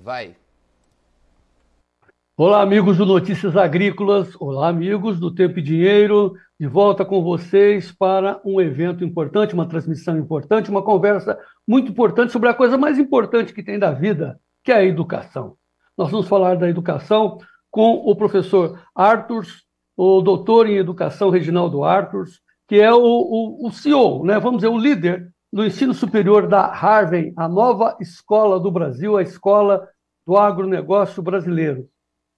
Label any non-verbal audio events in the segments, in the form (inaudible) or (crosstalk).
vai. Olá, amigos do Notícias Agrícolas. Olá, amigos do Tempo e Dinheiro. De volta com vocês para um evento importante, uma transmissão importante, uma conversa muito importante sobre a coisa mais importante que tem da vida, que é a educação. Nós vamos falar da educação com o professor Arthurs, o doutor em educação Reginaldo Arthurs, que é o, o, o CEO, né? vamos dizer, o líder do ensino superior da Harvard, a nova escola do Brasil, a escola do agronegócio brasileiro.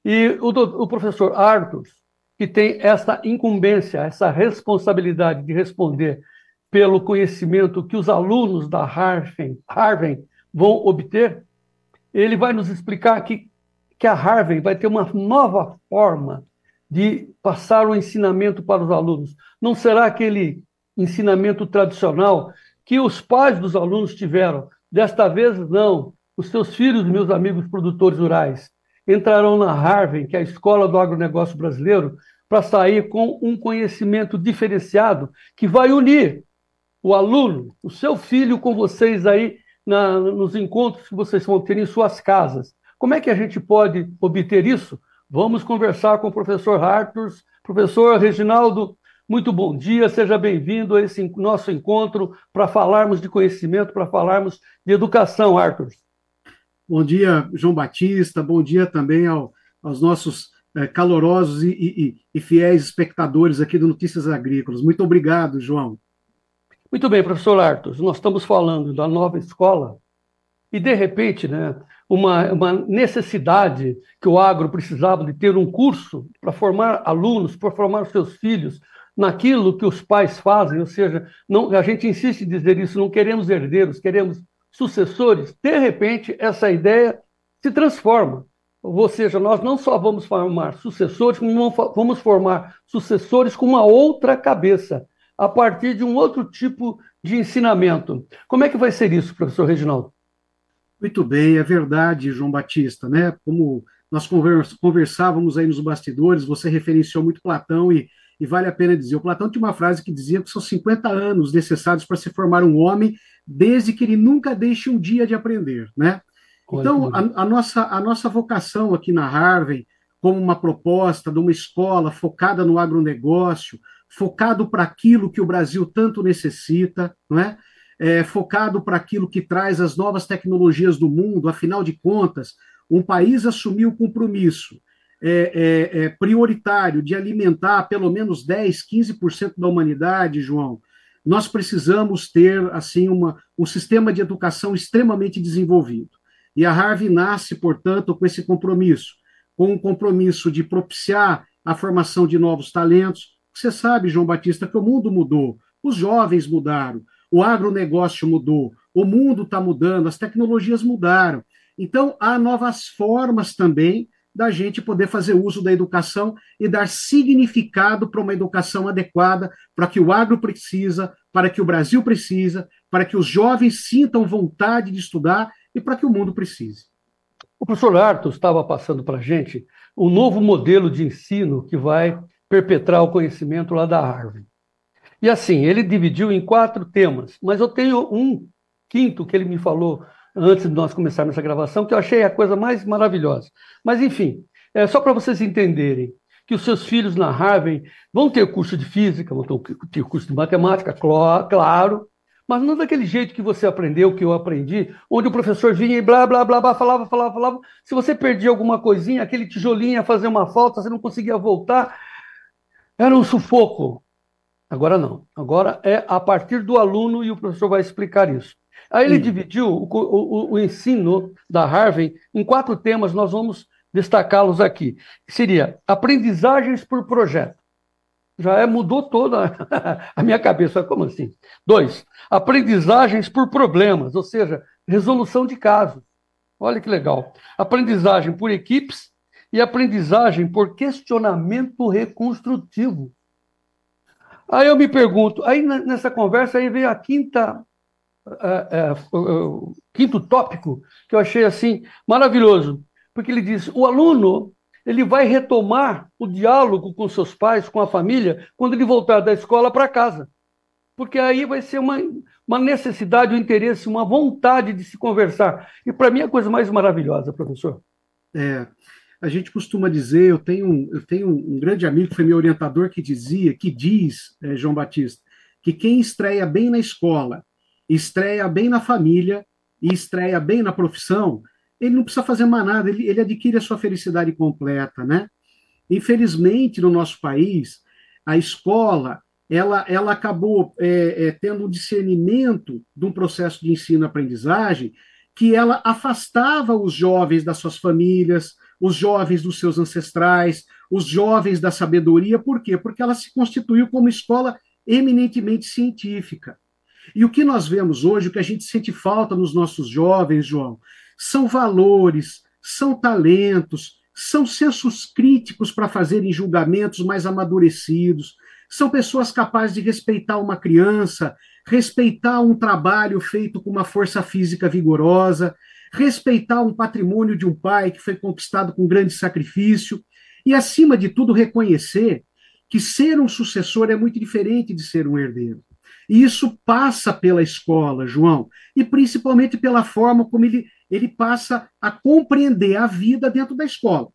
E o, o professor Arthur, que tem essa incumbência, essa responsabilidade de responder pelo conhecimento que os alunos da Harvard, Harvard vão obter, ele vai nos explicar que, que a Harvard vai ter uma nova forma de passar o ensinamento para os alunos. Não será aquele ensinamento tradicional que os pais dos alunos tiveram. Desta vez, não. Os seus filhos, meus amigos produtores rurais, entrarão na Harvard, que é a escola do agronegócio brasileiro, para sair com um conhecimento diferenciado que vai unir o aluno, o seu filho, com vocês aí na, nos encontros que vocês vão ter em suas casas. Como é que a gente pode obter isso? Vamos conversar com o professor Arthurs. Professor Reginaldo, muito bom dia, seja bem-vindo a esse nosso encontro para falarmos de conhecimento, para falarmos de educação, Arthurs. Bom dia, João Batista. Bom dia também ao, aos nossos é, calorosos e, e, e, fiéis espectadores aqui do Notícias Agrícolas. Muito obrigado, João. Muito bem, professor Artos. Nós estamos falando da nova escola e, de repente, né, uma, uma necessidade que o agro precisava de ter um curso para formar alunos, para formar seus filhos naquilo que os pais fazem, ou seja, não, a gente insiste em dizer isso, não queremos herdeiros, queremos sucessores, de repente essa ideia se transforma. Ou seja, nós não só vamos formar sucessores, como vamos formar sucessores com uma outra cabeça, a partir de um outro tipo de ensinamento. Como é que vai ser isso, professor Reginaldo? Muito bem, é verdade, João Batista, né? Como nós conversávamos aí nos bastidores, você referenciou muito Platão e, e vale a pena dizer. O Platão tinha uma frase que dizia que são 50 anos necessários para se formar um homem desde que ele nunca deixe um dia de aprender, né? Então, a, a, nossa, a nossa vocação aqui na Harvard, como uma proposta de uma escola focada no agronegócio, focado para aquilo que o Brasil tanto necessita, não é? é focado para aquilo que traz as novas tecnologias do mundo, afinal de contas, um país assumiu o compromisso é, é, é prioritário de alimentar pelo menos 10, 15% da humanidade, João, nós precisamos ter assim uma, um sistema de educação extremamente desenvolvido. E a Harvard nasce, portanto, com esse compromisso, com o compromisso de propiciar a formação de novos talentos. Você sabe, João Batista, que o mundo mudou, os jovens mudaram, o agronegócio mudou, o mundo está mudando, as tecnologias mudaram. Então, há novas formas também da gente poder fazer uso da educação e dar significado para uma educação adequada para que o agro precisa, para que o Brasil precisa, para que os jovens sintam vontade de estudar e para que o mundo precise. O professor Arthur estava passando para a gente o novo modelo de ensino que vai perpetrar o conhecimento lá da Harvard. E assim, ele dividiu em quatro temas, mas eu tenho um quinto que ele me falou antes de nós começarmos essa gravação, que eu achei a coisa mais maravilhosa. Mas, enfim, é só para vocês entenderem que os seus filhos na Harvard vão ter curso de física, vão ter curso de matemática, claro, mas não daquele jeito que você aprendeu, que eu aprendi, onde o professor vinha e blá, blá, blá, blá, falava, falava, falava. Se você perdia alguma coisinha, aquele tijolinho ia fazer uma falta, você não conseguia voltar, era um sufoco. Agora não. Agora é a partir do aluno e o professor vai explicar isso. Aí ele dividiu o, o, o, ensino da Harvard em quatro temas, nós vamos destacá-los aqui. Seria aprendizagens por projeto. Já é, mudou toda (laughs) a minha cabeça. Como assim? Dois, aprendizagens por problemas, ou seja, resolução de casos. Olha que legal. Aprendizagem por equipes e aprendizagem por questionamento reconstrutivo. Aí eu me pergunto, aí nessa conversa aí veio a quinta é, é, quinto tópico que eu achei assim maravilhoso, porque ele diz: o aluno ele vai retomar o diálogo com seus pais, com a família, quando ele voltar da escola para casa, porque aí vai ser uma, uma necessidade, um interesse, uma vontade de se conversar. E para mim é a coisa mais maravilhosa, professor. É, a gente costuma dizer, eu tenho, eu tenho um grande amigo que foi meu orientador que dizia, que diz, é, João Batista, que quem estreia bem na escola, estreia bem na família e estreia bem na profissão, ele não precisa fazer mais nada, ele, ele adquire a sua felicidade completa, né? Infelizmente, no nosso país, a escola ela, ela acabou é, é, tendo um discernimento de um processo de ensino-aprendizagem que ela afastava os jovens das suas famílias, os jovens dos seus ancestrais, os jovens da sabedoria. Por quê? Porque ela se constituiu como escola eminentemente científica. E o que nós vemos hoje, o que a gente sente falta nos nossos jovens, João, são valores, são talentos, são sensos críticos para fazerem julgamentos mais amadurecidos, são pessoas capazes de respeitar uma criança, respeitar um trabalho feito com uma força física vigorosa, respeitar um patrimônio de um pai que foi conquistado com grande sacrifício, e, acima de tudo, reconhecer que ser um sucessor é muito diferente de ser um herdeiro. E isso passa pela escola, João, e principalmente pela forma como ele, ele passa a compreender a vida dentro da escola.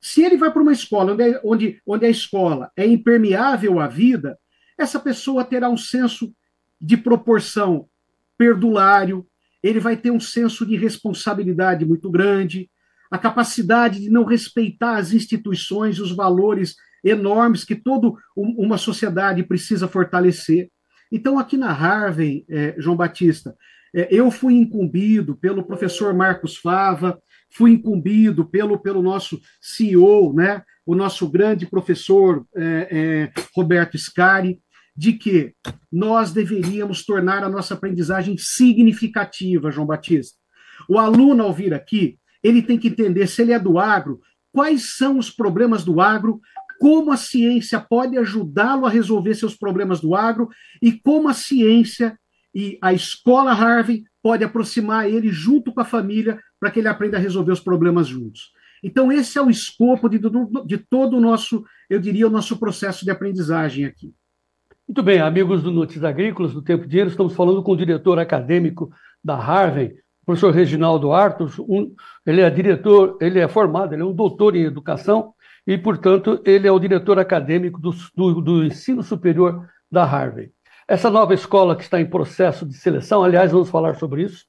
Se ele vai para uma escola onde, é, onde, onde a escola é impermeável à vida, essa pessoa terá um senso de proporção perdulário, ele vai ter um senso de responsabilidade muito grande, a capacidade de não respeitar as instituições, os valores enormes que toda uma sociedade precisa fortalecer. Então, aqui na Harvard, é, João Batista, é, eu fui incumbido pelo professor Marcos Fava, fui incumbido pelo, pelo nosso CEO, né, o nosso grande professor é, é, Roberto Scari, de que nós deveríamos tornar a nossa aprendizagem significativa, João Batista. O aluno, ao vir aqui, ele tem que entender, se ele é do agro, quais são os problemas do agro, como a ciência pode ajudá-lo a resolver seus problemas do agro e como a ciência e a escola Harvey pode aproximar ele junto com a família para que ele aprenda a resolver os problemas juntos. Então, esse é o escopo de, de todo o nosso, eu diria, o nosso processo de aprendizagem aqui. Muito bem, amigos do Notícias Agrícolas, do Tempo Dinheiro, estamos falando com o diretor acadêmico da Harvey, professor Reginaldo Artos. Um, ele é diretor, ele é formado, ele é um doutor em educação e, portanto, ele é o diretor acadêmico do, do, do ensino superior da Harvard. Essa nova escola que está em processo de seleção, aliás, vamos falar sobre isso.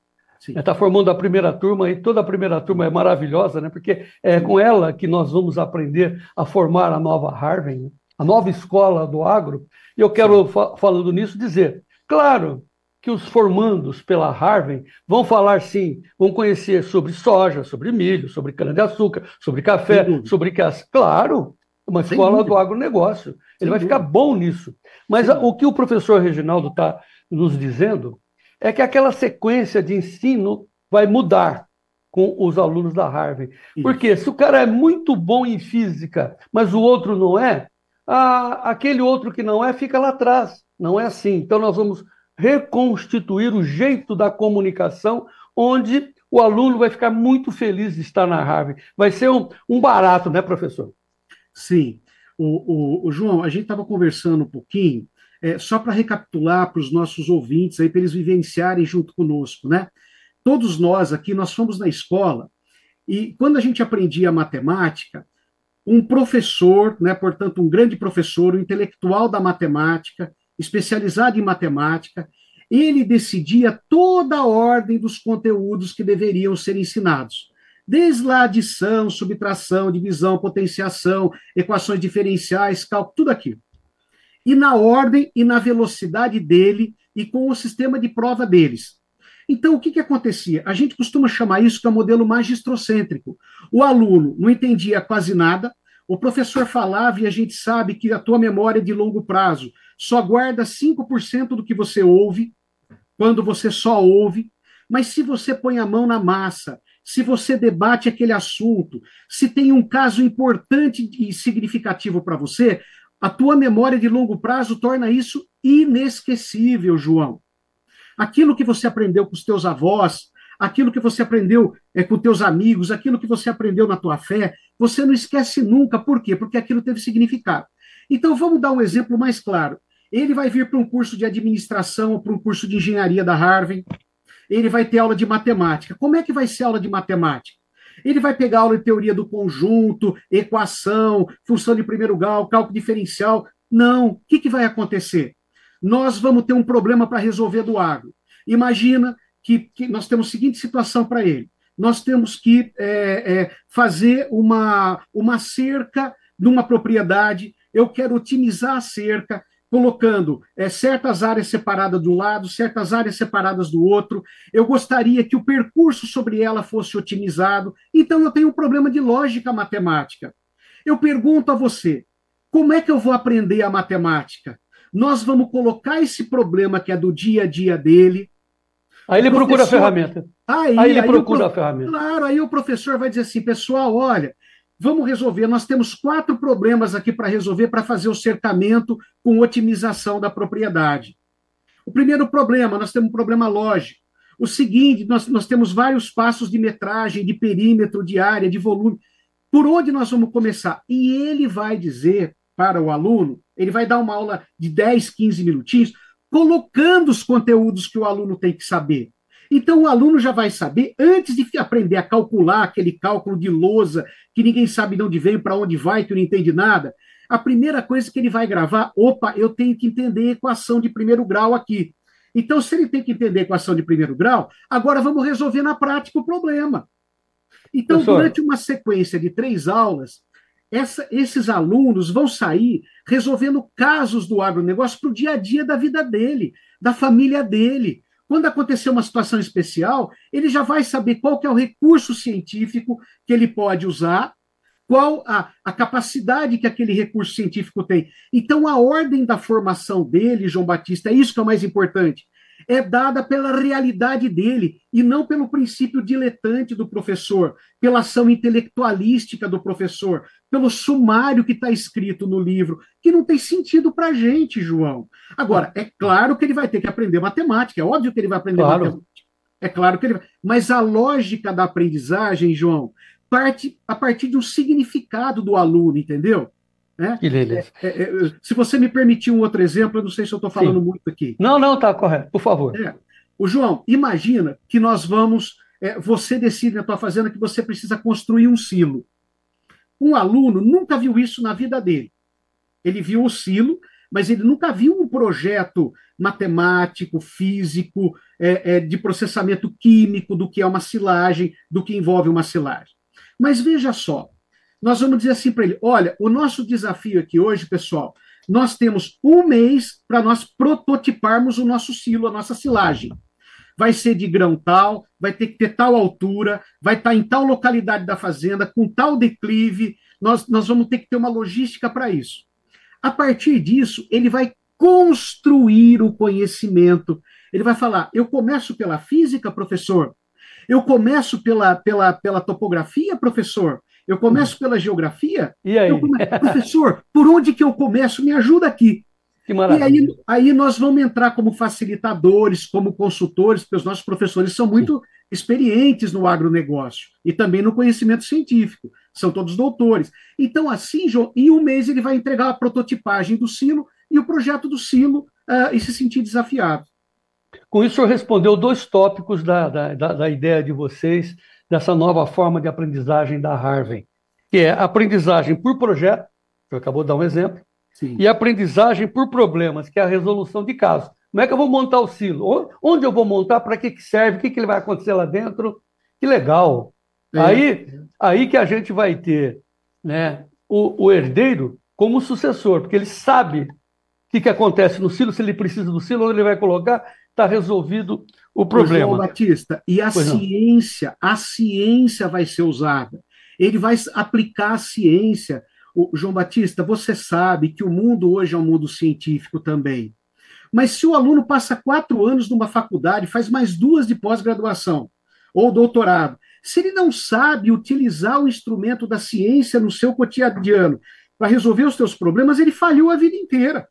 Está formando a primeira turma e toda a primeira turma é maravilhosa, né? porque é com ela que nós vamos aprender a formar a nova Harvard, né? a nova escola do agro. E eu quero, falando nisso, dizer: claro, que os formandos pela Harvard vão falar sim, vão conhecer sobre soja, sobre milho, sobre cana-de-açúcar, sobre café, sobre caça. Claro, uma Sem escola dúvida. do agronegócio. Ele Sem vai dúvida. ficar bom nisso. Mas o que o professor Reginaldo está nos dizendo é que aquela sequência de ensino vai mudar com os alunos da Harvard. Isso. Porque se o cara é muito bom em física, mas o outro não é, a, aquele outro que não é fica lá atrás. Não é assim. Então nós vamos reconstituir o jeito da comunicação, onde o aluno vai ficar muito feliz de estar na Harvard. Vai ser um, um barato, né, professor? Sim. O, o, o João, a gente estava conversando um pouquinho, é, só para recapitular para os nossos ouvintes, para eles vivenciarem junto conosco, né? Todos nós aqui, nós fomos na escola, e quando a gente aprendia matemática, um professor, né, portanto, um grande professor, um intelectual da matemática, especializado em matemática, ele decidia toda a ordem dos conteúdos que deveriam ser ensinados. Desde lá adição, subtração, divisão, potenciação, equações diferenciais, cálculo, tudo aquilo. E na ordem e na velocidade dele e com o sistema de prova deles. Então, o que, que acontecia? A gente costuma chamar isso de um modelo magistrocêntrico. O aluno não entendia quase nada, o professor falava e a gente sabe que a tua memória é de longo prazo só guarda 5% do que você ouve, quando você só ouve, mas se você põe a mão na massa, se você debate aquele assunto, se tem um caso importante e significativo para você, a tua memória de longo prazo torna isso inesquecível, João. Aquilo que você aprendeu com os teus avós, aquilo que você aprendeu é, com teus amigos, aquilo que você aprendeu na tua fé, você não esquece nunca. Por quê? Porque aquilo teve significado. Então, vamos dar um exemplo mais claro. Ele vai vir para um curso de administração para um curso de engenharia da Harvard, ele vai ter aula de matemática. Como é que vai ser aula de matemática? Ele vai pegar aula de teoria do conjunto, equação, função de primeiro grau, cálculo diferencial. Não. O que, que vai acontecer? Nós vamos ter um problema para resolver do agro. Imagina que, que, nós temos a seguinte situação para ele. Nós temos que é, é, fazer uma, uma cerca numa propriedade, eu quero otimizar a cerca, colocando é, certas áreas separadas do lado, certas áreas separadas do outro. Eu gostaria que o percurso sobre ela fosse otimizado. Então, eu tenho um problema de lógica matemática. Eu pergunto a você: como é que eu vou aprender a matemática? Nós vamos colocar esse problema que é do dia a dia dele. Aí ele procura a ferramenta. Aí, aí ele aí procura a ferramenta. Claro, aí o professor vai dizer assim, pessoal, olha, Vamos resolver. Nós temos quatro problemas aqui para resolver para fazer o cercamento com otimização da propriedade. O primeiro problema, nós temos um problema lógico. O seguinte, nós, nós temos vários passos de metragem, de perímetro, de área, de volume. Por onde nós vamos começar? E ele vai dizer para o aluno, ele vai dar uma aula de 10, 15 minutinhos, colocando os conteúdos que o aluno tem que saber. Então, o aluno já vai saber, antes de aprender a calcular aquele cálculo de lousa, que ninguém sabe de onde vem, para onde vai, que não entende nada, a primeira coisa que ele vai gravar, opa, eu tenho que entender a equação de primeiro grau aqui. Então, se ele tem que entender a equação de primeiro grau, agora vamos resolver na prática o problema. Então, Professor. durante uma sequência de três aulas, essa, esses alunos vão sair resolvendo casos do agronegócio para o dia a dia da vida dele, da família dele. Quando acontecer uma situação especial, ele já vai saber qual é o recurso científico que ele pode usar, qual a, a capacidade que aquele recurso científico tem. Então, a ordem da formação dele, João Batista, é isso que é o mais importante é dada pela realidade dele e não pelo princípio diletante do professor, pela ação intelectualística do professor, pelo sumário que está escrito no livro, que não tem sentido para a gente, João. Agora, é claro que ele vai ter que aprender matemática, é óbvio que ele vai aprender claro. matemática. É claro que ele vai. Mas a lógica da aprendizagem, João, parte a partir um significado do aluno, entendeu? Beleza. É, é, é, se você me permitir um outro exemplo, eu não sei se eu estou falando Sim. muito aqui. Não, não, tá correto, por favor. É. O João, imagina que nós vamos. É, você decide na tua fazenda que você precisa construir um silo. Um aluno nunca viu isso na vida dele. Ele viu o silo, mas ele nunca viu um projeto matemático, físico, é, é, de processamento químico do que é uma silagem, do que envolve uma silagem. Mas veja só, nós vamos dizer assim para ele: olha, o nosso desafio aqui hoje, pessoal, nós temos um mês para nós prototiparmos o nosso silo, a nossa silagem. Vai ser de grão tal, vai ter que ter tal altura, vai estar tá em tal localidade da fazenda, com tal declive, nós, nós vamos ter que ter uma logística para isso. A partir disso, ele vai construir o conhecimento. Ele vai falar: eu começo pela física, professor. Eu começo pela, pela, pela topografia, professor. Eu começo pela geografia. E aí? Come... Professor, por onde que eu começo? Me ajuda aqui. Que maravilha. E aí, aí nós vamos entrar como facilitadores, como consultores, porque os nossos professores são muito experientes no agronegócio e também no conhecimento científico. São todos doutores. Então, assim, João, em um mês ele vai entregar a prototipagem do silo e o projeto do silo uh, e se sentir desafiado. Com isso, o senhor respondeu dois tópicos da, da, da, ideia de vocês dessa nova forma de aprendizagem da Harvard, que é aprendizagem por projeto, que eu acabou de dar um exemplo, Sim. e aprendizagem por problemas, que é a resolução de casos. Como é que eu vou montar o silo? Onde eu vou montar? Para que, que serve? O que, que vai acontecer lá dentro? Que legal! É. Aí, aí que a gente vai ter né, o, o herdeiro como sucessor, porque ele sabe o que, que acontece no silo, se ele precisa do silo, onde ele vai colocar, está resolvido o problema. João Batista, e a pois ciência, não. a ciência vai ser usada. Ele vai aplicar a ciência. O, João Batista, você sabe que o mundo hoje é um mundo científico também. Mas se o aluno passa quatro anos numa faculdade, faz mais duas de pós-graduação ou doutorado, se ele não sabe utilizar o instrumento da ciência no seu cotidiano para resolver os seus problemas, ele falhou a vida inteira.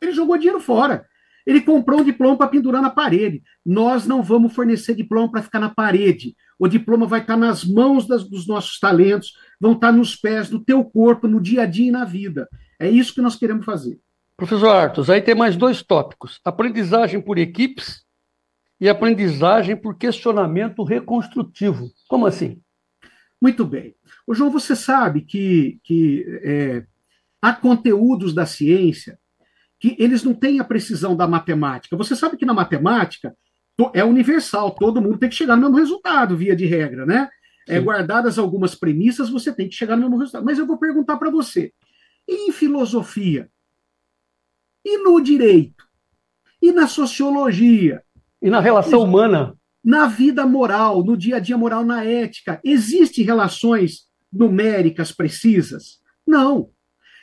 Ele jogou dinheiro fora. Ele comprou um diploma para pendurar na parede. Nós não vamos fornecer diploma para ficar na parede. O diploma vai estar nas mãos das, dos nossos talentos, vão estar nos pés do teu corpo, no dia a dia e na vida. É isso que nós queremos fazer. Professor Artos, aí tem mais dois tópicos: aprendizagem por equipes e aprendizagem por questionamento reconstrutivo. Como assim? Muito bem. João, você sabe que, que é, há conteúdos da ciência que eles não têm a precisão da matemática. Você sabe que na matemática é universal, todo mundo tem que chegar no mesmo resultado, via de regra, né? É, guardadas algumas premissas, você tem que chegar no mesmo resultado. Mas eu vou perguntar para você: em filosofia? E no direito? E na sociologia? E na relação humana? Na vida moral, no dia a dia moral, na ética, existem relações numéricas precisas? Não.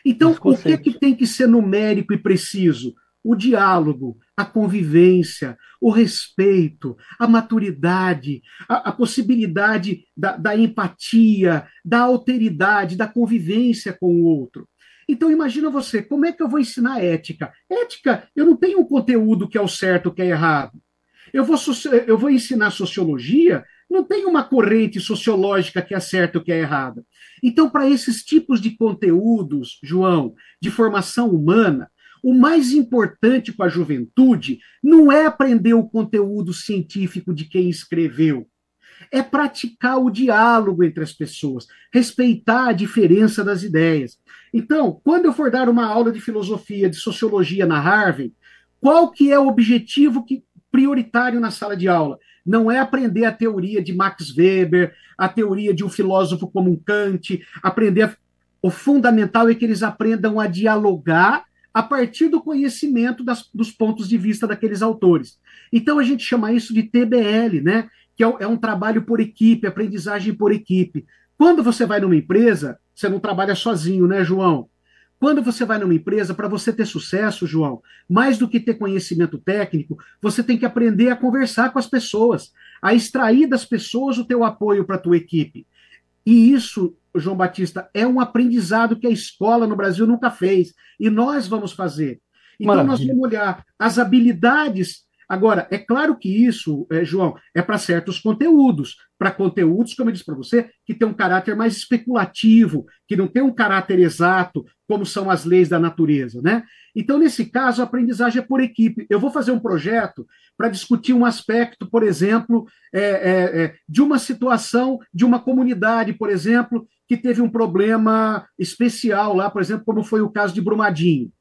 Então, o que, é que tem que ser numérico e preciso? O diálogo, a convivência, o respeito, a maturidade, a, a possibilidade da, da empatia, da alteridade, da convivência com o outro. Então imagina você, como é que eu vou ensinar ética? Ética, eu não tenho um conteúdo que é o certo, que é errado. Eu vou, eu vou ensinar sociologia, não tem uma corrente sociológica que é certa ou que é errada. Então, para esses tipos de conteúdos, João, de formação humana, o mais importante para a juventude não é aprender o conteúdo científico de quem escreveu, é praticar o diálogo entre as pessoas, respeitar a diferença das ideias. Então, quando eu for dar uma aula de filosofia, de sociologia na Harvard, qual que é o objetivo que, prioritário na sala de aula? Não é aprender a teoria de Max Weber, a teoria de um filósofo como um Kant, aprender. A... O fundamental é que eles aprendam a dialogar a partir do conhecimento das, dos pontos de vista daqueles autores. Então a gente chama isso de TBL, né? Que é, é um trabalho por equipe, aprendizagem por equipe. Quando você vai numa empresa, você não trabalha sozinho, né, João? Quando você vai numa empresa, para você ter sucesso, João, mais do que ter conhecimento técnico, você tem que aprender a conversar com as pessoas, a extrair das pessoas o teu apoio para a tua equipe. E isso, João Batista, é um aprendizado que a escola no Brasil nunca fez. E nós vamos fazer. Então, Maravilha. nós vamos olhar as habilidades Agora, é claro que isso, é, João, é para certos conteúdos, para conteúdos, como eu disse para você, que tem um caráter mais especulativo, que não tem um caráter exato, como são as leis da natureza, né? Então, nesse caso, a aprendizagem é por equipe. Eu vou fazer um projeto para discutir um aspecto, por exemplo, é, é, é, de uma situação de uma comunidade, por exemplo, que teve um problema especial lá, por exemplo, como foi o caso de Brumadinho.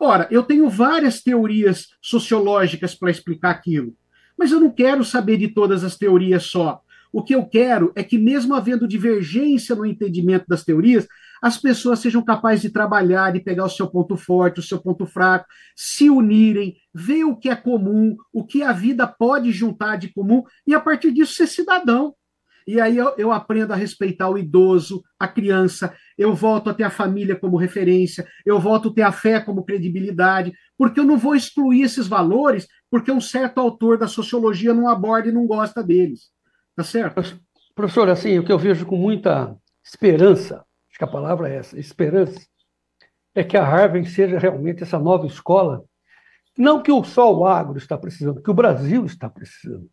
Ora, eu tenho várias teorias sociológicas para explicar aquilo, mas eu não quero saber de todas as teorias só. O que eu quero é que, mesmo havendo divergência no entendimento das teorias, as pessoas sejam capazes de trabalhar, de pegar o seu ponto forte, o seu ponto fraco, se unirem, ver o que é comum, o que a vida pode juntar de comum, e a partir disso ser cidadão. E aí eu, eu, aprendo a respeitar o idoso, a criança, eu volto a ter a família como referência, eu volto a ter a fé como credibilidade, porque eu não vou excluir esses valores porque um certo autor da sociologia não aborda e não gosta deles. Tá certo? Professor, assim, o que eu vejo com muita esperança, acho que a palavra é essa, esperança, é que a Harvard seja realmente essa nova escola, não que só o agro está precisando, que o Brasil está precisando.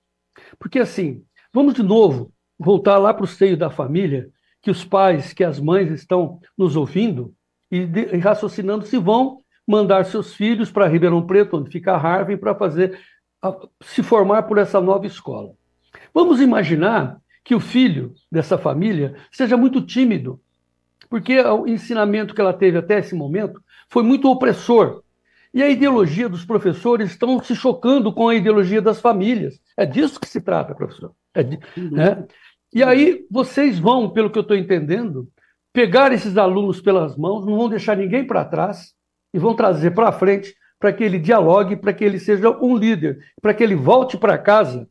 Porque assim, vamos de novo voltar lá para o seio da família, que os pais, que as mães estão nos ouvindo e, de, e raciocinando se vão mandar seus filhos para Ribeirão Preto, onde fica a Harvard, para fazer a, se formar por essa nova escola. Vamos imaginar que o filho dessa família seja muito tímido, porque o ensinamento que ela teve até esse momento foi muito opressor. E a ideologia dos professores estão se chocando com a ideologia das famílias. É disso que se trata, professor. É né? E aí vocês vão, pelo que eu estou entendendo, pegar esses alunos pelas mãos, não vão deixar ninguém para trás e vão trazer para frente para que ele dialogue, para que ele seja um líder, para que ele volte para casa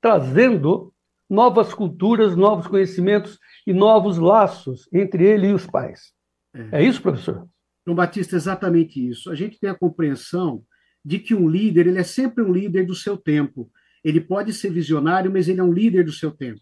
trazendo novas culturas, novos conhecimentos e novos laços entre ele e os pais. É, é isso, professor? João Batista, exatamente isso. A gente tem a compreensão de que um líder, ele é sempre um líder do seu tempo. Ele pode ser visionário, mas ele é um líder do seu tempo.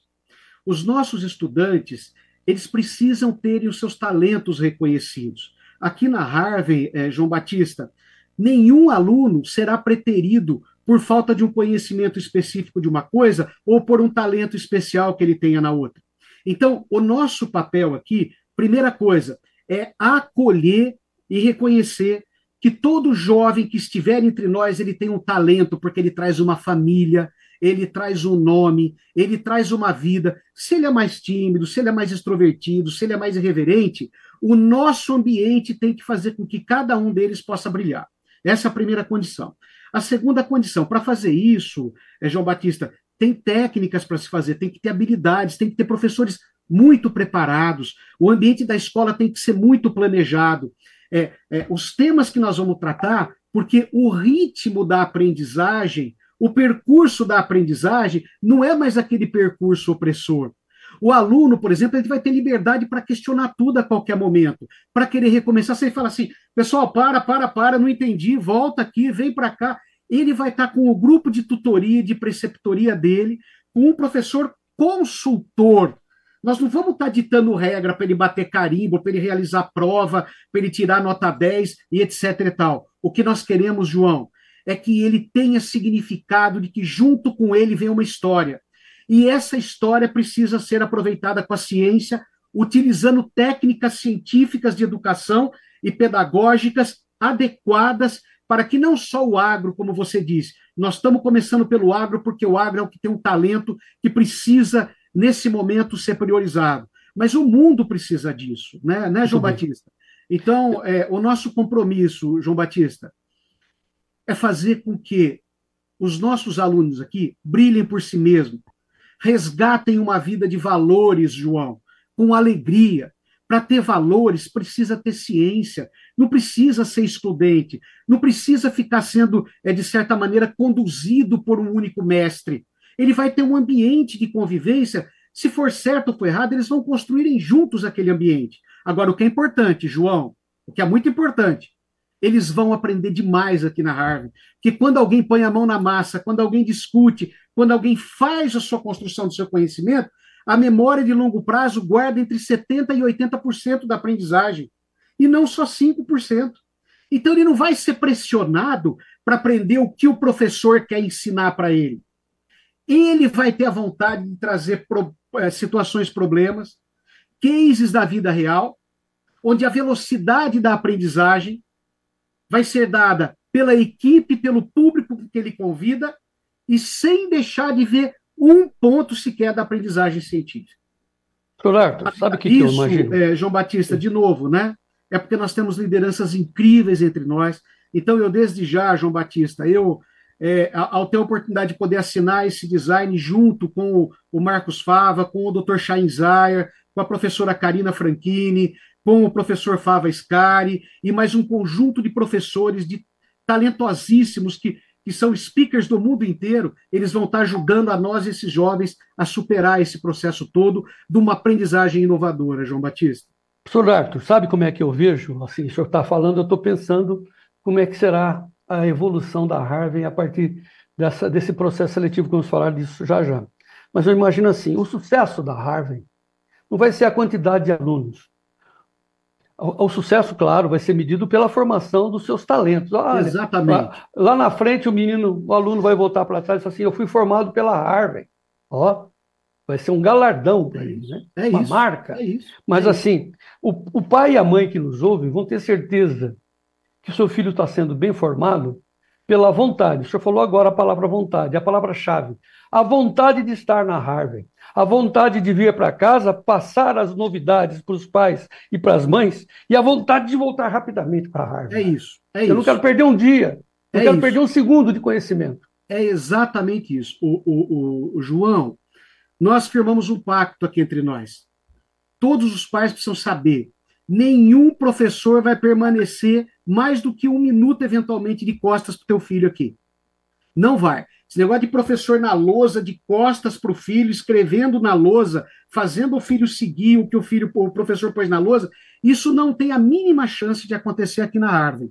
Os nossos estudantes, eles precisam terem os seus talentos reconhecidos. Aqui na Harvard, eh, João Batista, nenhum aluno será preterido por falta de um conhecimento específico de uma coisa ou por um talento especial que ele tenha na outra. Então, o nosso papel aqui, primeira coisa, é acolher e reconhecer que todo jovem que estiver entre nós, ele tem um talento, porque ele traz uma família, ele traz um nome, ele traz uma vida. Se ele é mais tímido, se ele é mais extrovertido, se ele é mais irreverente, o nosso ambiente tem que fazer com que cada um deles possa brilhar. Essa é a primeira condição. A segunda condição, para fazer isso, é, João Batista, tem técnicas para se fazer, tem que ter habilidades, tem que ter professores muito preparados, o ambiente da escola tem que ser muito planejado. É, é, os temas que nós vamos tratar, porque o ritmo da aprendizagem, o percurso da aprendizagem, não é mais aquele percurso opressor. O aluno, por exemplo, ele vai ter liberdade para questionar tudo a qualquer momento, para querer recomeçar. Você fala assim, pessoal, para, para, para, não entendi, volta aqui, vem para cá. Ele vai estar com o grupo de tutoria, de preceptoria dele, com um professor consultor. Nós não vamos estar ditando regra para ele bater carimbo, para ele realizar prova, para ele tirar nota 10 e etc e tal. O que nós queremos, João, é que ele tenha significado de que junto com ele vem uma história. E essa história precisa ser aproveitada com a ciência, utilizando técnicas científicas de educação e pedagógicas adequadas para que não só o agro, como você disse, nós estamos começando pelo agro porque o agro é o que tem um talento que precisa, nesse momento, ser priorizado. Mas o mundo precisa disso, né, né João Batista? Então, é, o nosso compromisso, João Batista, é fazer com que os nossos alunos aqui brilhem por si mesmos, resgatem uma vida de valores, João, com alegria. Para ter valores, precisa ter ciência, não precisa ser excludente, não precisa ficar sendo, é, de certa maneira, conduzido por um único mestre. Ele vai ter um ambiente de convivência. Se for certo ou for errado, eles vão construírem juntos aquele ambiente. Agora, o que é importante, João, o que é muito importante, eles vão aprender demais aqui na Harvard. Que quando alguém põe a mão na massa, quando alguém discute, quando alguém faz a sua construção do seu conhecimento, a memória de longo prazo guarda entre 70% e 80% da aprendizagem, e não só 5%. Então, ele não vai ser pressionado para aprender o que o professor quer ensinar para ele. Ele vai ter a vontade de trazer pro, é, situações, problemas, cases da vida real, onde a velocidade da aprendizagem vai ser dada pela equipe, pelo público que ele convida, e sem deixar de ver um ponto sequer da aprendizagem científica. Claro, sabe o que, Isso, que eu imagino? É, João Batista, de novo, né? É porque nós temos lideranças incríveis entre nós. Então, eu desde já, João Batista, eu, é, ao ter a oportunidade de poder assinar esse design junto com o Marcos Fava, com o Dr. Shain Zayer, com a professora Karina Franchini, com o professor Fava Scari e mais um conjunto de professores de talentosíssimos que, que são speakers do mundo inteiro, eles vão estar ajudando a nós, esses jovens, a superar esse processo todo de uma aprendizagem inovadora, João Batista. Professor Arthur, sabe como é que eu vejo? Assim, o senhor está falando, eu estou pensando como é que será a evolução da Harvard a partir dessa, desse processo seletivo, que vamos falar disso já já. Mas eu imagino assim, o sucesso da Harvard não vai ser a quantidade de alunos, o, sucesso, claro, vai ser medido pela formação dos seus talentos. Olha, Exatamente. Lá, lá, na frente, o menino, o aluno vai voltar para trás e falar assim: Eu fui formado pela Harvard. Ó, vai ser um galardão para é ele, né? É Uma isso, marca. É isso. Mas é assim, o, o pai e a mãe que nos ouvem vão ter certeza que o seu filho está sendo bem formado pela vontade. O senhor falou agora a palavra vontade, a palavra-chave. A vontade de estar na Harvard a vontade de vir para casa, passar as novidades para os pais e para as mães, e a vontade de voltar rapidamente para a Harvard. É isso. É Eu isso. não quero perder um dia, não é quero isso. perder um segundo de conhecimento. É exatamente isso. O, o, o, o João, nós firmamos um pacto aqui entre nós. Todos os pais precisam saber: nenhum professor vai permanecer mais do que um minuto, eventualmente, de costas para o teu filho aqui. Não vai. Esse negócio de professor na lousa, de costas para o filho, escrevendo na lousa, fazendo o filho seguir o que o filho, o professor pôs na lousa, isso não tem a mínima chance de acontecer aqui na árvore.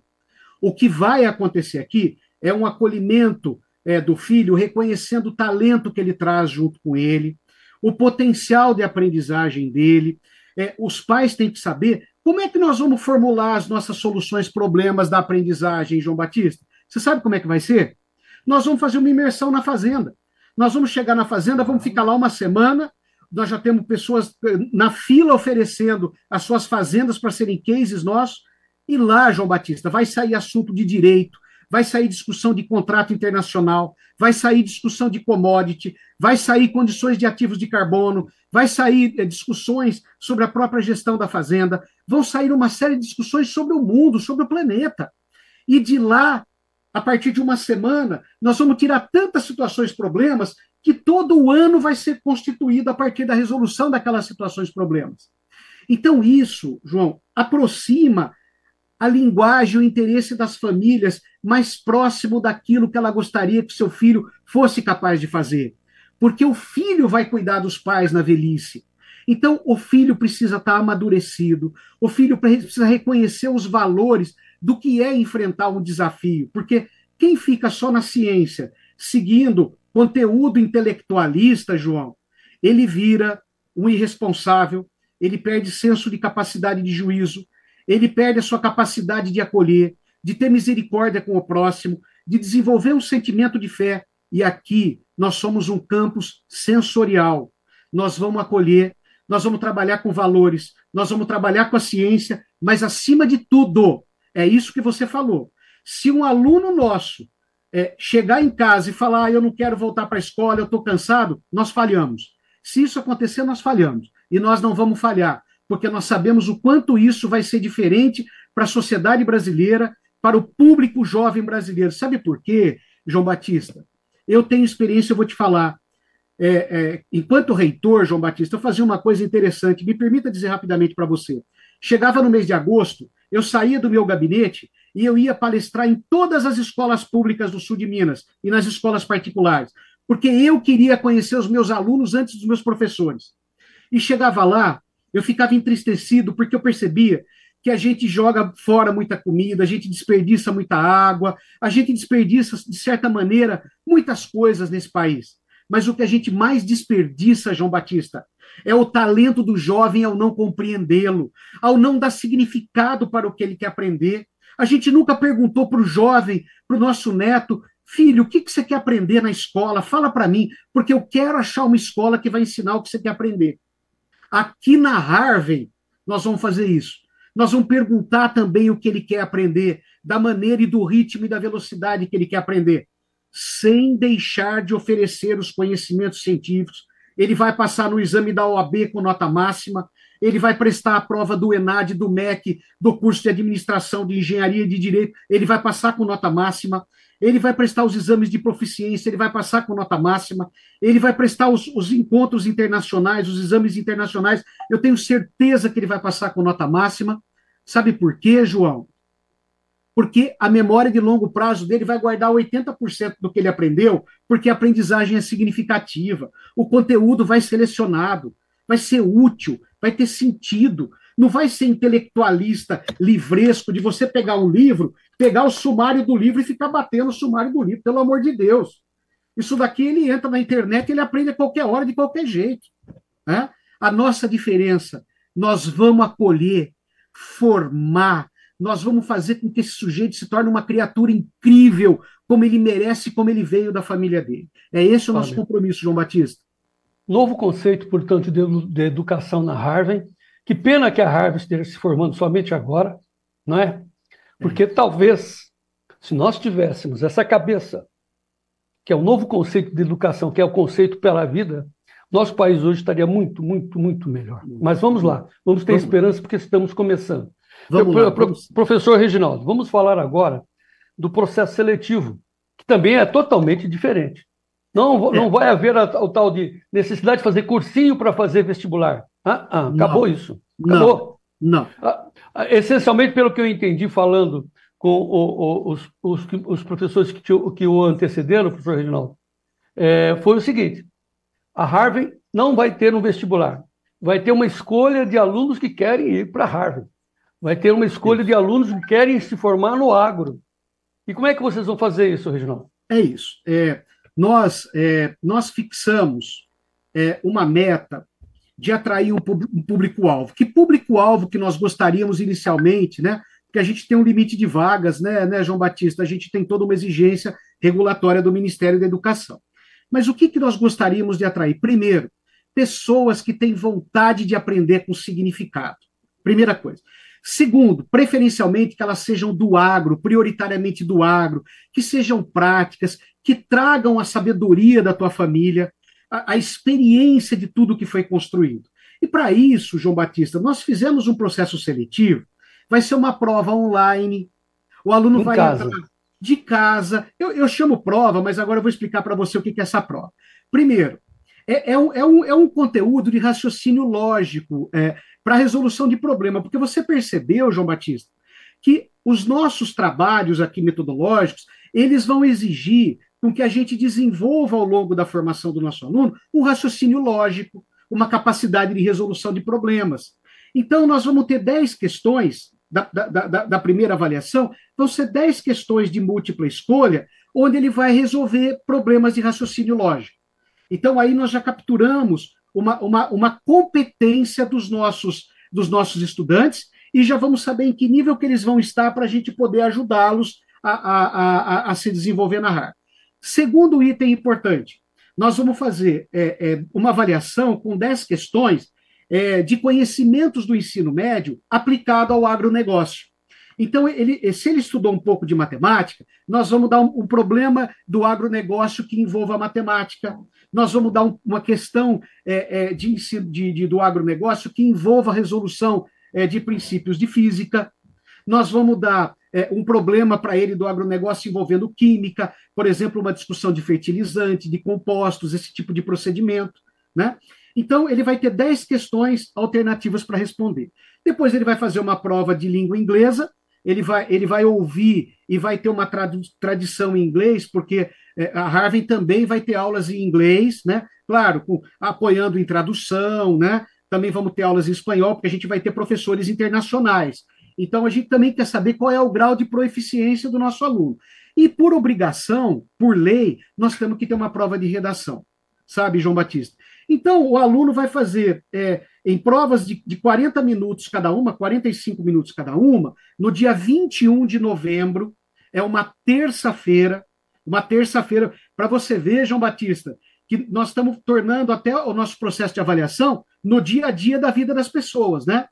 O que vai acontecer aqui é um acolhimento é, do filho, reconhecendo o talento que ele traz junto com ele, o potencial de aprendizagem dele. É, os pais têm que saber como é que nós vamos formular as nossas soluções, problemas da aprendizagem, João Batista. Você sabe como é que vai ser? Nós vamos fazer uma imersão na fazenda. Nós vamos chegar na fazenda, vamos ficar lá uma semana. Nós já temos pessoas eh, na fila oferecendo as suas fazendas para serem cases nossos. E lá, João Batista, vai sair assunto de direito, vai sair discussão de contrato internacional, vai sair discussão de commodity, vai sair condições de ativos de carbono, vai sair é, discussões sobre a própria gestão da fazenda, vão sair uma série de discussões sobre o mundo, sobre o planeta. E de lá, a partir de uma semana, nós vamos tirar tantas situações, problemas, que todo o ano vai ser constituído a partir da resolução daquelas situações, problemas. Então, isso, João, aproxima a linguagem, o interesse das famílias mais próximo daquilo que ela gostaria que seu filho fosse capaz de fazer. Porque o filho vai cuidar dos pais na velhice. Então, o filho precisa estar amadurecido, o filho precisa reconhecer os valores do que é enfrentar um desafio. Porque quem fica só na ciência, seguindo conteúdo intelectualista, João, ele vira um irresponsável, ele perde senso de capacidade de juízo, ele perde a sua capacidade de acolher, de ter misericórdia com o próximo, de desenvolver um sentimento de fé. E aqui nós somos um campus sensorial. Nós vamos acolher, nós vamos trabalhar com valores, nós vamos trabalhar com a ciência, mas acima de tudo, é isso que você falou. Se um aluno nosso é, chegar em casa e falar, ah, eu não quero voltar para a escola, eu estou cansado, nós falhamos. Se isso acontecer, nós falhamos e nós não vamos falhar, porque nós sabemos o quanto isso vai ser diferente para a sociedade brasileira, para o público jovem brasileiro. Sabe por quê, João Batista? Eu tenho experiência, eu vou te falar. É, é, enquanto reitor, João Batista, eu fazia uma coisa interessante, me permita dizer rapidamente para você. Chegava no mês de agosto, eu saía do meu gabinete e eu ia palestrar em todas as escolas públicas do sul de Minas e nas escolas particulares, porque eu queria conhecer os meus alunos antes dos meus professores. E chegava lá, eu ficava entristecido porque eu percebia que a gente joga fora muita comida, a gente desperdiça muita água, a gente desperdiça, de certa maneira, muitas coisas nesse país. Mas o que a gente mais desperdiça, João Batista, é o talento do jovem ao não compreendê-lo, ao não dar significado para o que ele quer aprender. A gente nunca perguntou para o jovem, para o nosso neto, filho, o que, que você quer aprender na escola? Fala para mim, porque eu quero achar uma escola que vai ensinar o que você quer aprender. Aqui na Harvey, nós vamos fazer isso. Nós vamos perguntar também o que ele quer aprender, da maneira e do ritmo e da velocidade que ele quer aprender, sem deixar de oferecer os conhecimentos científicos. Ele vai passar no exame da OAB com nota máxima, ele vai prestar a prova do ENAD, do MEC, do curso de administração de engenharia e de direito, ele vai passar com nota máxima, ele vai prestar os exames de proficiência, ele vai passar com nota máxima, ele vai prestar os, os, encontros internacionais, os exames internacionais, eu tenho certeza que ele vai passar com nota máxima. Sabe por quê, João? Porque a memória de longo prazo dele vai guardar 80% do que ele aprendeu, porque a aprendizagem é significativa, o conteúdo vai selecionado, vai ser útil, vai ter sentido, não vai ser intelectualista, livresco, de você pegar um livro, pegar o sumário do livro e ficar batendo o sumário do livro, pelo amor de Deus. Isso daqui ele entra na internet, ele aprende a qualquer hora, de qualquer jeito. Né? A nossa diferença, nós vamos acolher, formar, nós vamos fazer com que esse sujeito se torne uma criatura incrível, como ele merece, como ele veio da família dele. É esse o nosso compromisso, João Batista. Novo conceito, portanto, de, de educação na Harvard, que pena que a Harvard esteja se formando somente agora, não é? Porque talvez, se nós tivéssemos essa cabeça, que é o novo conceito de educação, que é o conceito pela vida, nosso país hoje estaria muito, muito, muito melhor. Mas vamos lá, vamos ter vamos. esperança porque estamos começando. Vamos Eu, lá, vamos. Professor Reginaldo, vamos falar agora do processo seletivo, que também é totalmente diferente. Não, é. não vai haver o tal de necessidade de fazer cursinho para fazer vestibular. Ah, ah, acabou não, isso. Acabou. Não. não. Ah, essencialmente, pelo que eu entendi falando com o, o, os, os, os, professores que, te, que, o antecederam, professor Reginaldo, é, foi o seguinte: a Harvard não vai ter um vestibular, vai ter uma escolha de alunos que querem ir para Harvard, vai ter uma escolha de alunos que querem se formar no agro. E como é que vocês vão fazer isso, Reginaldo? É isso. É, nós, é, nós fixamos é, uma meta de atrair um, público-alvo. Que público-alvo que nós gostaríamos inicialmente, né? Porque a gente tem um limite de vagas, né, né, João Batista? A gente tem toda uma exigência regulatória do Ministério da Educação. Mas o que, que nós gostaríamos de atrair? Primeiro, pessoas que têm vontade de aprender com significado. Primeira coisa. Segundo, preferencialmente que elas sejam do agro, prioritariamente do agro, que sejam práticas, que tragam a sabedoria da tua família, a, a experiência de tudo que foi construído. E para isso, João Batista, nós fizemos um processo seletivo, vai ser uma prova online, o aluno em vai casa. entrar de casa. Eu, eu, chamo prova, mas agora eu vou explicar para você o que é essa prova. Primeiro, é, é, um, é, um, é um conteúdo de raciocínio lógico, é, para resolução de problema, porque você percebeu, João Batista, que os nossos trabalhos aqui metodológicos, eles vão exigir com que a gente desenvolva ao longo da formação do nosso aluno um raciocínio lógico, uma capacidade de resolução de problemas. Então, nós vamos ter 10 questões da, da, da, da primeira avaliação, vão ser 10 questões de múltipla escolha, onde ele vai resolver problemas de raciocínio lógico. Então, aí nós já capturamos uma, uma, uma competência dos nossos, dos nossos estudantes e já vamos saber em que nível que eles vão estar para a gente poder ajudá-los a, a, a, a, se desenvolver na RAR. Segundo item importante, nós vamos fazer é, é, uma avaliação com 10 questões é, de conhecimentos do ensino médio aplicado ao agronegócio. Então, ele, se ele estudou um pouco de matemática, nós vamos dar um, um problema do agronegócio que envolva a matemática. Nós vamos dar um, uma questão é, é, de, de, de, do agronegócio que envolva a resolução é, de princípios de física. Nós vamos dar é, um problema para ele do agronegócio envolvendo química, por exemplo, uma discussão de fertilizante, de compostos, esse tipo de procedimento. Né? Então, ele vai ter 10 questões alternativas para responder. Depois, ele vai fazer uma prova de língua inglesa, ele vai, ele vai ouvir e vai ter uma tradu tradição em inglês, porque é, a Harvard também vai ter aulas em inglês, né? Claro, com, apoiando em tradução, né? Também vamos ter aulas em espanhol, porque a gente vai ter professores internacionais. Então, a gente também quer saber qual é o grau de proeficiência do nosso aluno. E, por obrigação, por lei, nós temos que ter uma prova de redação, sabe, João Batista? Então, o aluno vai fazer é, em provas de, de 40 minutos cada uma, 45 minutos cada uma, no dia 21 de novembro, é uma terça-feira, uma terça-feira, para você ver, João Batista, que nós estamos tornando até o nosso processo de avaliação no dia a dia da vida das pessoas, né?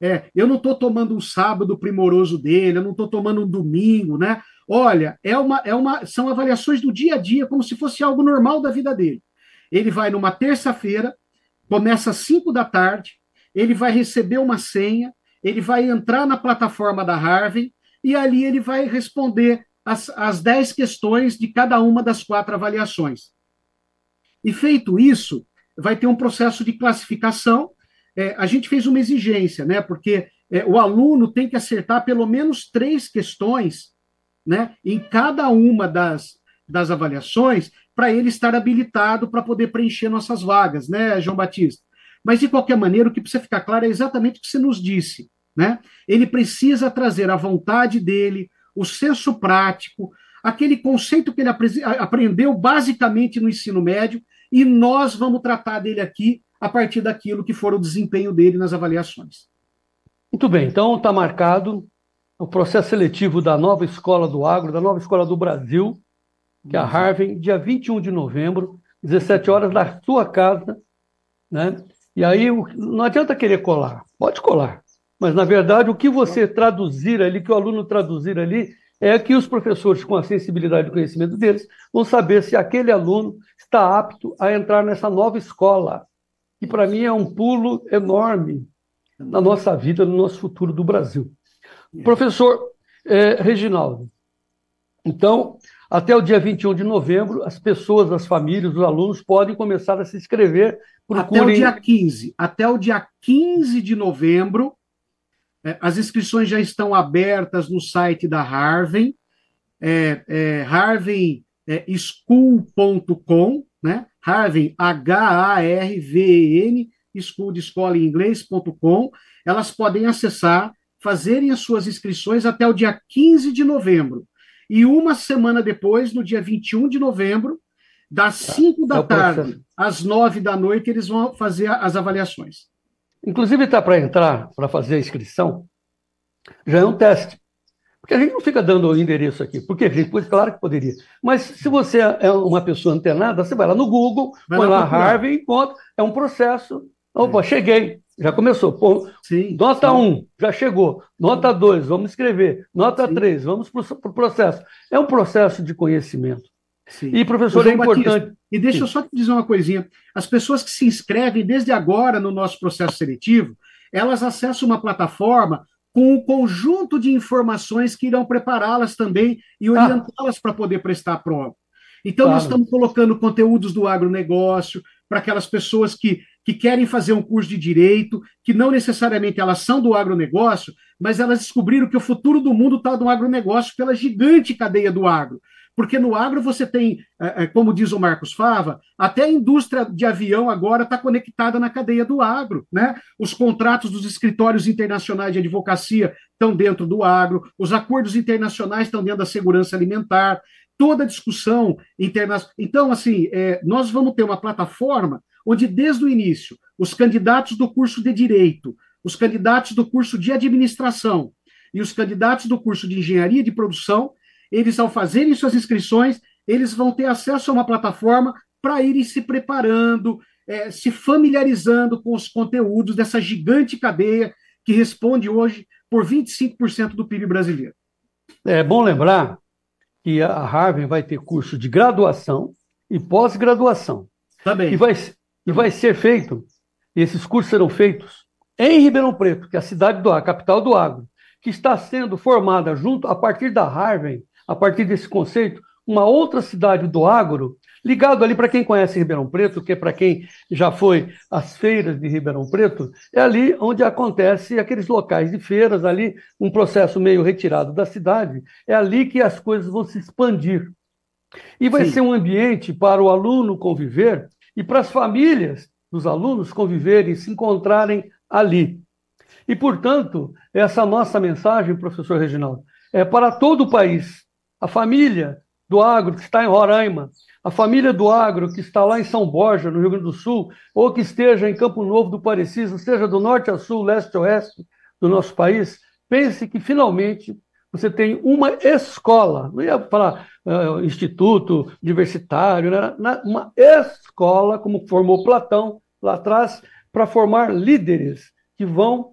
É, eu não estou tomando um sábado primoroso dele, eu não estou tomando um domingo, né? Olha, é uma, é uma, são avaliações do dia a dia, como se fosse algo normal da vida dele. Ele vai numa terça-feira, começa às 5 da tarde, ele vai receber uma senha, ele vai entrar na plataforma da Harvey e ali ele vai responder as, as 10 questões de cada uma das quatro avaliações. E feito isso, vai ter um processo de classificação. É, a gente fez uma exigência, né? Porque é, o aluno tem que acertar pelo menos três questões, né? Em cada uma das, das avaliações, para ele estar habilitado para poder preencher nossas vagas, né, João Batista? Mas, de qualquer maneira, o que precisa ficar claro é exatamente o que você nos disse. Né? Ele precisa trazer a vontade dele, o senso prático, aquele conceito que ele aprendeu basicamente no ensino médio, e nós vamos tratar dele aqui a partir daquilo que for o desempenho dele nas avaliações. Muito bem, então está marcado o processo seletivo da nova escola do agro, da nova escola do Brasil, que é a Harvey, dia 21 de novembro, 17 horas, na sua casa. Né? E aí não adianta querer colar, pode colar. Mas, na verdade, o que você traduzir ali, que o aluno traduzir ali, é que os professores, com a sensibilidade e conhecimento deles, vão saber se aquele aluno está apto a entrar nessa nova escola. Que, para mim, é um pulo enorme na nossa vida, no nosso futuro do Brasil. Professor é, Reginaldo, então, até o dia 21 de novembro, as pessoas, as famílias, os alunos podem começar a se inscrever. Procurem... Até o dia 15. Até o dia 15 de novembro, é, as inscrições já estão abertas no site da Harvey, é, é, harveyschool.com, né? Harvey, H-A-R-V-E-N, school de escola em inglês.com. Elas podem acessar, fazerem as suas inscrições até o dia 15 de novembro. E uma semana depois, no dia 21 de novembro, das 5 tá. da é tarde às 9 da noite, eles vão fazer as avaliações. Inclusive, está para entrar, para fazer a inscrição, já é um teste. Porque a gente não fica dando o endereço aqui, porque a gente, claro que poderia. Mas se você é uma pessoa antenada, você vai lá no Google, vai põe lá, lá Harvey e encontra. É um processo. Opa, é. cheguei. Já começou. Pô, sim, nota 1, um, já chegou. Nota 2, vamos escrever. Nota 3, vamos para o pro processo. É um processo de conhecimento. Sim. E, professor, é importante. Batista, e deixa sim. eu só te dizer uma coisinha. As pessoas que se inscrevem desde agora no nosso processo seletivo, elas acessam uma plataforma com um conjunto de informações que irão prepará-las também e ah. orientá-las ah. para poder prestar a prova. Então, claro. nós estamos colocando conteúdos do agronegócio para aquelas pessoas que, que querem fazer um curso de direito, que não necessariamente elas são do agronegócio, mas elas descobriram que o futuro do mundo está no agronegócio pela gigante cadeia do agro. Porque no agro você tem, é, é, como diz o Marcos Fava, até a indústria de avião agora está conectada na cadeia do agro. Né? Os contratos dos escritórios internacionais de advocacia estão dentro do agro, os acordos internacionais estão dentro da segurança alimentar, toda a discussão internacional. Então, assim, é, nós vamos ter uma plataforma onde, desde o início, os candidatos do curso de Direito, os candidatos do curso de Administração e os candidatos do curso de Engenharia de Produção eles, ao fazerem suas inscrições, eles vão ter acesso a uma plataforma para irem se preparando, é, se familiarizando com os conteúdos dessa gigante cadeia que responde hoje por 25% do PIB brasileiro. É bom lembrar que a Harvard vai ter curso de graduação e pós-graduação. Também. E vai, e vai ser feito, esses cursos serão feitos em Ribeirão Preto, que é a cidade do a capital do agro, que está sendo formada junto a partir da Harvard a partir desse conceito, uma outra cidade do agro, ligado ali para quem conhece Ribeirão Preto, que é para quem já foi às feiras de Ribeirão Preto, é ali onde acontece aqueles locais de feiras, ali um processo meio retirado da cidade, é ali que as coisas vão se expandir. E vai Sim. ser um ambiente para o aluno conviver e para as famílias dos alunos conviverem, se encontrarem ali. E, portanto, essa nossa mensagem, professor Reginaldo, é para todo o país, a família do agro que está em Roraima, a família do agro que está lá em São Borja, no Rio Grande do Sul, ou que esteja em Campo Novo do Parecis, seja do norte a sul, leste a oeste do nosso país, pense que finalmente você tem uma escola, não ia falar uh, instituto universitário, né? uma escola, como formou Platão lá atrás, para formar líderes que vão,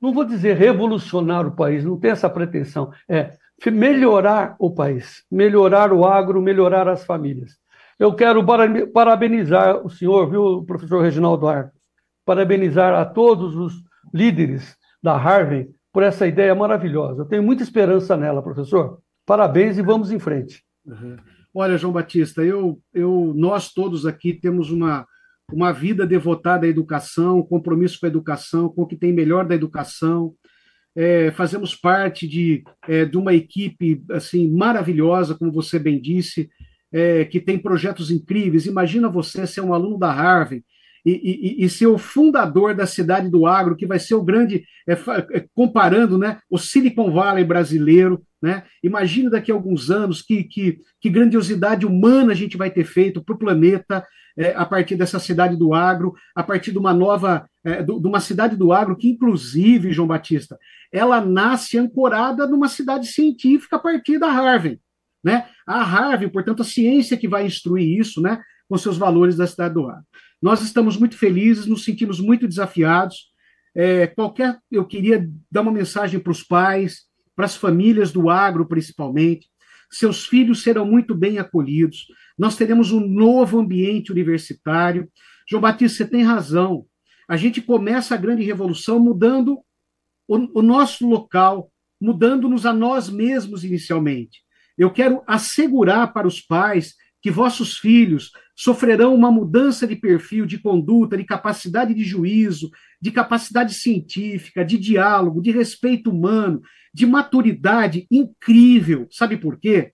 não vou dizer revolucionar o país, não tem essa pretensão, é melhorar o país, melhorar o agro, melhorar as famílias. Eu quero parabenizar o senhor, viu, professor Reginaldo Arcos, parabenizar a todos os líderes da Harvard por essa ideia maravilhosa. Eu tenho muita esperança nela, professor. Parabéns e vamos em frente. Uhum. Olha, João Batista, eu, eu, nós todos aqui temos uma, uma vida devotada à educação, compromisso com a educação, com o que tem melhor da educação, é, fazemos parte de, é, de uma equipe assim maravilhosa, como você bem disse, é, que tem projetos incríveis. Imagina você ser um aluno da Harvard e, e, e, ser o fundador da cidade do agro, que vai ser o grande, é, é, comparando né, o Silicon Valley brasileiro. Né? Imagina daqui a alguns anos que, que, que grandiosidade humana a gente vai ter feito para o planeta, é, a partir dessa cidade do agro, a partir de uma nova, é, de uma cidade do agro, que inclusive, João Batista, ela nasce ancorada numa cidade científica a partir da Harvard. Né? A Harvard, portanto, a ciência que vai instruir isso, né, com seus valores da cidade do agro. Nós estamos muito felizes, nos sentimos muito desafiados. É, qualquer, eu queria dar uma mensagem para os pais, para as famílias do agro, principalmente. Seus filhos serão muito bem acolhidos nós teremos um novo ambiente universitário. João Batista, você tem razão. A gente começa a grande revolução mudando o, o nosso local, mudando-nos a nós mesmos inicialmente. Eu quero assegurar para os pais que vossos filhos sofrerão uma mudança de perfil, de conduta, de capacidade de juízo, de capacidade científica, de diálogo, de respeito humano, de maturidade incrível. Sabe por quê?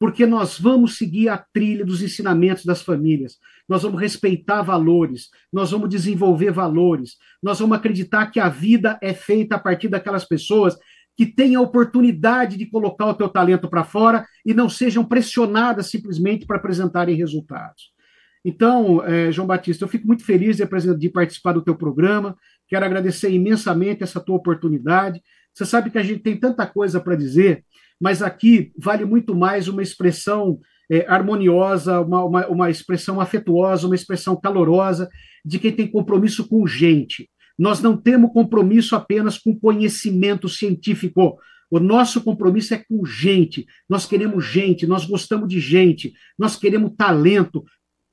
porque nós vamos seguir a trilha dos ensinamentos das famílias, nós vamos respeitar valores, nós vamos desenvolver valores, nós vamos acreditar que a vida é feita a partir daquelas pessoas que têm a oportunidade de colocar o teu talento para fora e não sejam pressionadas simplesmente para apresentarem resultados. Então, eh, João Batista, eu fico muito feliz de, de participar do teu programa, quero agradecer imensamente essa tua oportunidade. Você sabe que a gente tem tanta coisa para dizer, mas aqui vale muito mais uma expressão é, harmoniosa, uma, uma, uma expressão afetuosa, uma expressão calorosa de quem tem compromisso com gente. Nós não temos compromisso apenas com conhecimento científico. O nosso compromisso é com gente. Nós queremos gente, nós gostamos de gente, nós queremos talento.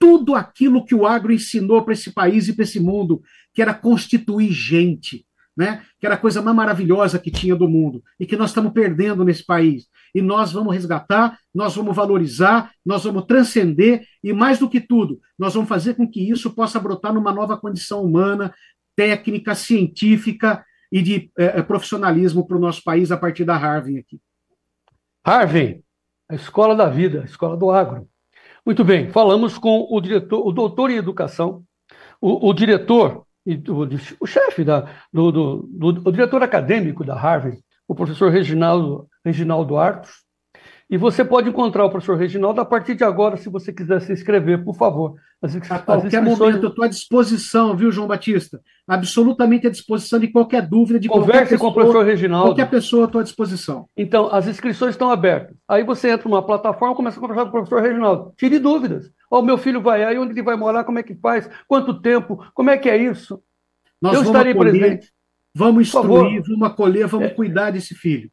Tudo aquilo que o agro ensinou para esse país e para esse mundo, que era constituir gente, né? que era a coisa mais maravilhosa que tinha do mundo e que nós estamos perdendo nesse país. E nós vamos resgatar, nós vamos valorizar, nós vamos transcender e, mais do que tudo, nós vamos fazer com que isso possa brotar numa nova condição humana, técnica, científica e de é, profissionalismo para o nosso país a partir da Harvard aqui. Harvard, a escola da vida, a escola do agro. Muito bem, falamos com o diretor, o doutor em educação, o, o diretor, o, o chefe da, do, do, do, o diretor acadêmico da Harvard, o professor Reginaldo, Reginaldo Artos, e você pode encontrar o professor Reginaldo a partir de agora, se você quiser se inscrever, por favor. As, a qualquer inscrições... momento, eu estou à disposição, viu, João Batista? Absolutamente à disposição de qualquer dúvida, de Converse qualquer pessoa, com o professor Reginaldo. Qualquer pessoa, estou à disposição. Então, as inscrições estão abertas. Aí você entra numa plataforma e começa a conversar com o professor Reginaldo. Tire dúvidas. Ó, oh, meu filho vai aí, onde ele vai morar, como é que faz, quanto tempo, como é que é isso? Nós eu estarei acolher, presente. Vamos instruir, vamos acolher, vamos é... cuidar desse filho.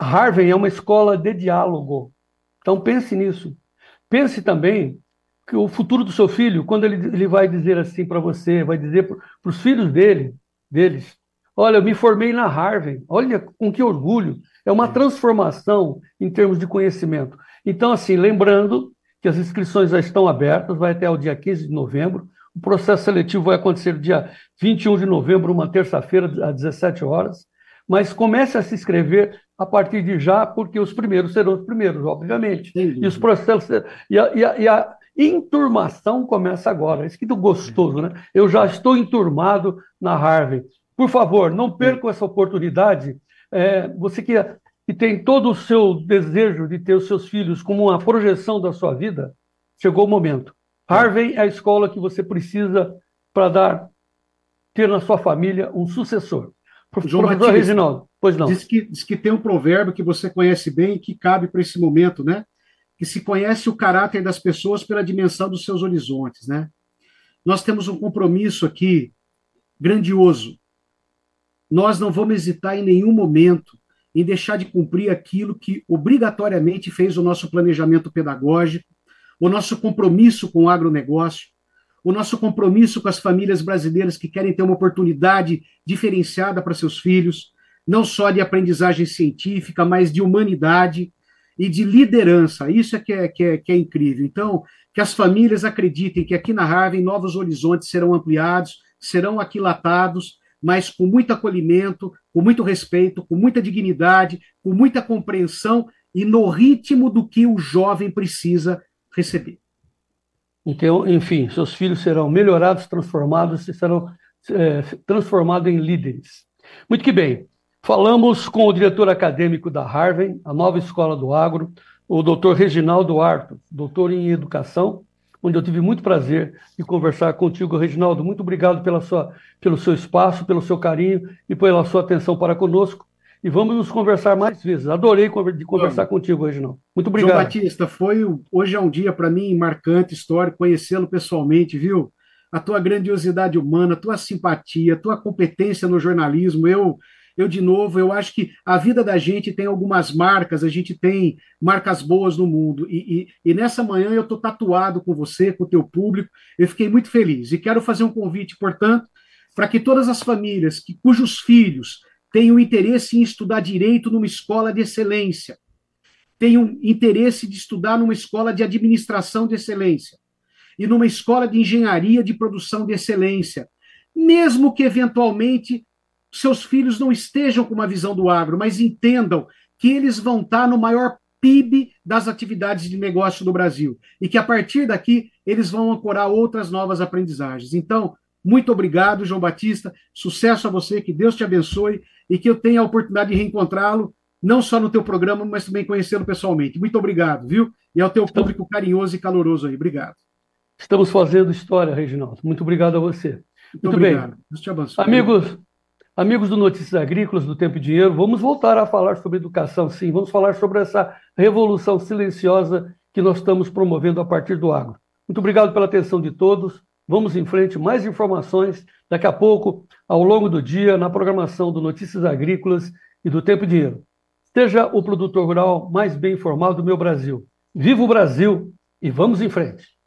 Harvard é uma escola de diálogo. Então pense nisso. Pense também que o futuro do seu filho, quando ele, ele vai dizer assim para você, vai dizer para os filhos dele, deles, olha, eu me formei na Harvard, olha com que orgulho. É uma transformação em termos de conhecimento. Então, assim, lembrando que as inscrições já estão abertas, vai até o dia 15 de novembro. O processo seletivo vai acontecer dia 21 de novembro, uma terça-feira, às 17 horas. Mas comece a se inscrever a partir de já, porque os primeiros serão os primeiros, obviamente. E os processos. E a, e, a, e a, enturmação começa agora. Isso que do gostoso, né? Eu já estou enturmado na Harvard. Por favor, não percam essa oportunidade. É, você que, que tem todo o seu desejo de ter os seus filhos como uma projeção da sua vida, chegou o momento. Harvard é a escola que você precisa para dar ter na sua família um sucessor. João Professor Reginaldo, pois não. Diz que, diz que tem um provérbio que você conhece bem e que cabe para esse momento, né? Que se conhece o caráter das pessoas pela dimensão dos seus horizontes, né? Nós temos um compromisso aqui grandioso. Nós não vamos hesitar em nenhum momento em deixar de cumprir aquilo que obrigatoriamente fez o nosso planejamento pedagógico, o nosso compromisso com o agronegócio, o nosso compromisso com as famílias brasileiras que querem ter uma oportunidade diferenciada para seus filhos, não só de aprendizagem científica, mas de humanidade e de liderança. Isso é que é, que é, que é incrível. Então, que as famílias acreditem que aqui na Harvard novos horizontes serão ampliados, serão aquilatados, mas com muito acolhimento, com muito respeito, com muita dignidade, com muita compreensão e no ritmo do que o jovem precisa receber. Então, enfim, seus filhos serão melhorados, transformados e serão é, transformados em líderes. Muito que bem. Falamos com o diretor acadêmico da Harvard, a nova escola do agro, o doutor Reginaldo Arto, doutor em educação, onde eu tive muito prazer de conversar contigo, Reginaldo. Muito obrigado pela sua, pelo seu espaço, pelo seu carinho e pela sua atenção para conosco e vamos nos conversar mais vezes. Adorei de conversar Vamos. contigo hoje, não. Muito obrigado. João Batista, foi hoje é um dia para mim marcante, histórico, conhecê-lo pessoalmente, viu? A tua grandiosidade humana, a tua simpatia, a tua competência no jornalismo, eu eu de novo, eu acho que a vida da gente tem algumas marcas, a gente tem marcas boas no mundo. E, e, e nessa manhã eu estou tatuado com você, com o teu público. Eu fiquei muito feliz. E quero fazer um convite, portanto, para que todas as famílias que, cujos filhos tenho interesse em estudar direito numa escola de excelência, tenho interesse de estudar numa escola de administração de excelência e numa escola de engenharia de produção de excelência, mesmo que eventualmente seus filhos não estejam com uma visão do agro, mas entendam que eles vão estar no maior PIB das atividades de negócio do Brasil e que a partir daqui eles vão ancorar outras novas aprendizagens. Então, muito obrigado, João Batista. Sucesso a você, que Deus te abençoe e que eu tenha a oportunidade de reencontrá-lo, não só no teu programa, mas também conhecê-lo pessoalmente. Muito obrigado, viu? E ao teu público carinhoso e caloroso aí. Obrigado. Estamos fazendo história, Reginaldo. Muito obrigado a você. Muito, Muito bem. Deus te abençoe. Amigos, amigos do Notícias Agrícolas, do Tempo e Dinheiro, vamos voltar a falar sobre educação, sim. Vamos falar sobre essa revolução silenciosa que nós estamos promovendo a partir do agro. Muito obrigado pela atenção de todos. Vamos em frente, mais informações daqui a pouco, ao longo do dia, na programação do Notícias Agrícolas e do Tempo e Dinheiro. Seja o produtor rural mais bem informado do meu Brasil. Viva o Brasil e vamos em frente!